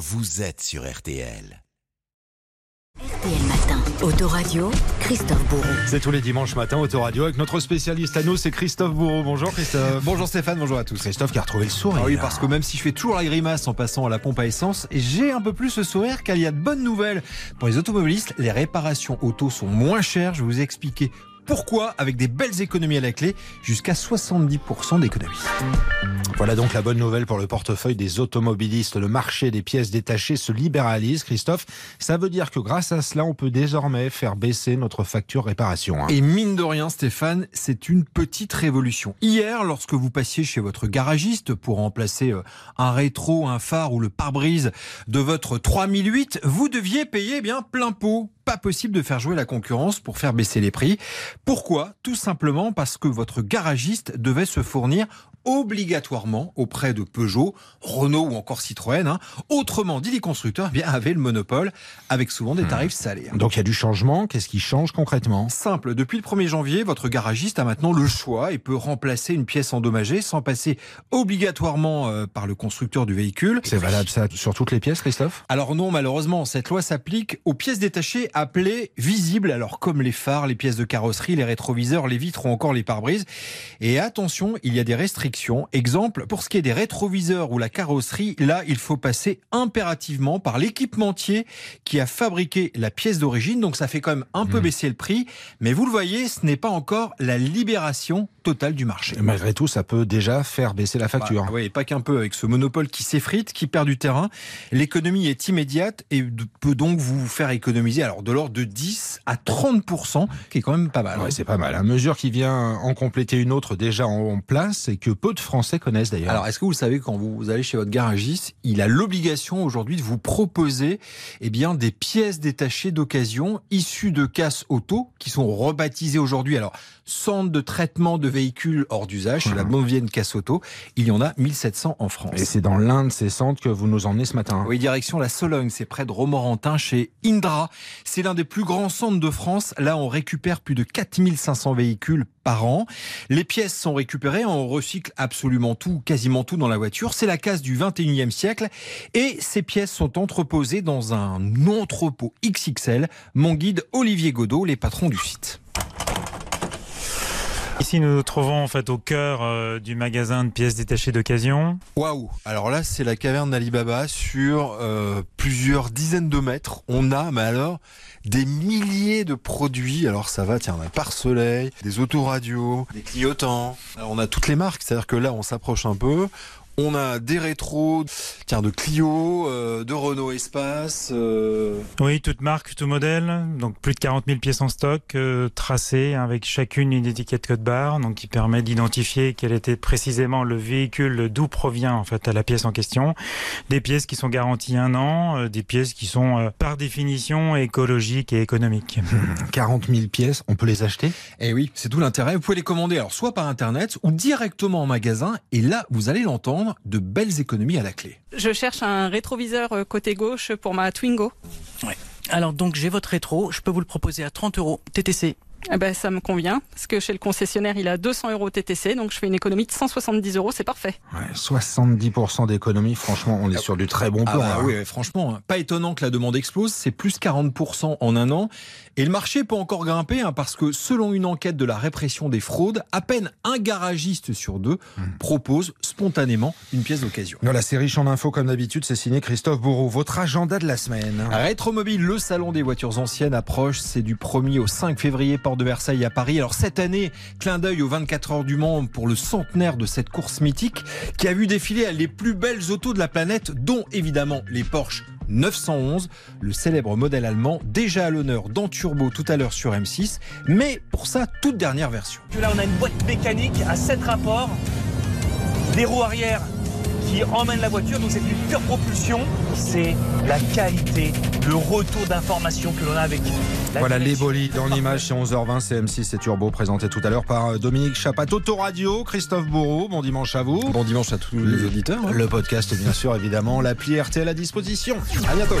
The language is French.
vous êtes sur RTL. RTL Matin, Autoradio, Christophe Bourreau. C'est tous les dimanches matin, Autoradio, avec notre spécialiste à nous, c'est Christophe Bourreau. Bonjour Christophe. Bonjour Stéphane, bonjour à tous. Christophe qui a retrouvé le sourire. Ah oui, parce que même si je fais toujours la grimace en passant à la pompe à essence, j'ai un peu plus le sourire car il y a de bonnes nouvelles. Pour les automobilistes, les réparations auto sont moins chères. Je vais vous expliquer pourquoi avec des belles économies à la clé, jusqu'à 70% d'économies. Voilà donc la bonne nouvelle pour le portefeuille des automobilistes. Le marché des pièces détachées se libéralise, Christophe. Ça veut dire que grâce à cela, on peut désormais faire baisser notre facture réparation. hein. Et mine de rien, Stéphane, c'est une petite révolution. Hier, lorsque vous passiez chez votre garagiste pour remplacer euh, un rétro, un phare ou le pare-brise de votre 3008, vous deviez payer eh bien plein pot. Pas possible de faire jouer la concurrence pour faire baisser les prix. Pourquoi? Tout simplement parce que votre garagiste devait se fournir obligatoirement auprès de Peugeot, Renault ou encore Citroën. hein. Autrement dit, les constructeurs eh bien, avaient le monopole avec souvent des tarifs salés. Donc il y a du changement. Qu'est-ce qui change concrètement? Simple, depuis le 1er janvier, votre garagiste a maintenant le choix et peut remplacer une pièce endommagée sans passer obligatoirement euh, par le constructeur du véhicule. C'est valable ça sur toutes les pièces, Christophe? Alors non, malheureusement, cette loi s'applique aux pièces détachées appelées visibles, alors comme les phares, les pièces de carrosserie, les rétroviseurs, les vitres ou encore les pare-brises. Et attention, il y a des restrictions. Exemple, pour ce qui est des rétroviseurs ou la carrosserie, là, il faut passer impérativement par l'équipementier qui a fabriqué la pièce d'origine. Donc ça fait quand même un peu baisser le prix. Mais vous le voyez, ce n'est pas encore la libération totale du marché. Et Malgré tout, ça peut déjà faire baisser la facture. Bah, et pas qu'un peu. Avec ce monopole qui s'effrite, qui perd du terrain, l'économie est immédiate et peut donc vous faire économiser alors de l'ordre de 10 à 30 qui est quand même pas mal. hein. Ouais, c'est pas mal. Une mesure qui vient en compléter une autre déjà en place et que peu de Français connaissent d'ailleurs. Alors, est-ce que vous savez, quand vous allez chez votre garagiste, il a l'obligation aujourd'hui de vous proposer eh bien, des pièces détachées d'occasion issues de casses auto qui sont rebaptisées aujourd'hui. Alors, centre de traitement de véhicules hors d'usage, c'est la vieille casse auto. Il y en a 1700 en France. Et c'est dans l'un de ces centres que vous nous emmenez ce matin. Oui, direction la Sologne, c'est près de Romorantin, chez Indra. C'est l'un des plus grands centres de France. Là, on récupère plus de 4500 véhicules par an. Les pièces sont récupérées, on recycle absolument tout, quasiment tout dans la voiture. C'est la case du 21e siècle. Et ces pièces sont entreposées dans un entrepôt XXL. Mon guide Olivier Godot, les patrons du site. Nous nous trouvons en fait au cœur euh, du magasin de pièces détachées d'occasion. Waouh Alors là, c'est la caverne d'Alibaba sur euh, plusieurs dizaines de mètres. On a, mais alors, des milliers de produits. Alors ça va, tiens, on a pare-soleil, des autoradios, des clignotants. Alors, on a toutes les marques, c'est-à-dire que là, on s'approche un peu. On a des rétros, tiens, de Clio, euh, de Renault Espace. euh, Oui, toute marque, tout modèle. Donc plus de 40 000 pièces en stock, euh, tracées avec chacune une étiquette code barre, donc qui permet d'identifier quel était précisément le véhicule, d'où provient en fait la pièce en question. Des pièces qui sont garanties un an, euh, des pièces qui sont euh, par définition écologiques et économiques. 40 000 pièces, on peut les acheter? Eh oui, c'est tout l'intérêt. Vous pouvez les commander alors soit par internet ou directement en magasin. Et là, vous allez l'entendre, de belles économies à la clé. Je cherche un rétroviseur euh, côté gauche pour ma Twingo. Alors donc j'ai votre rétro, je peux vous le proposer à 30 euros TTC. Eh ben, ça me convient, parce que chez le concessionnaire, il a 200 euros TTC, donc je fais une économie de 170 euros, c'est parfait. Ouais, 70% d'économie, franchement, on est sur du très bon Ah plan. bah hein. oui, ouais, franchement, hein. pas étonnant que la demande explose, c'est plus 40% en un an. Et le marché peut encore grimper hein, parce que selon une enquête de la répression des fraudes, à peine un garagiste sur deux propose spontanément une pièce d'occasion. Voilà, c'est riche en infos comme d'habitude, c'est signé Christophe Bourreau. Votre agenda de la semaine Rétromobile, le salon des voitures anciennes approche. C'est du 1er au 5 février, porte de Versailles à Paris. Alors cette année, clin d'œil aux 24 heures du Mans pour le centenaire de cette course mythique qui a vu défiler les plus belles autos de la planète, dont évidemment les Porsche 911, le célèbre modèle allemand, déjà à l'honneur dans Turbo tout à l'heure sur M6, mais pour sa toute dernière version. Là, on a une boîte mécanique à 7 rapports, des roues arrière qui emmènent la voiture, donc c'est une pure propulsion. C'est la qualité, le retour d'information que l'on a avec la Voilà les bolides dans l'image, c'est 11h20, c'est M6 et Turbo, présenté tout à l'heure par Dominique Chapat, Autoradio, Christophe Bourreau, bon dimanche à vous. Bon dimanche à tous les auditeurs. hein. Le podcast, bien sûr, évidemment, l'appli RTL à disposition. À bientôt.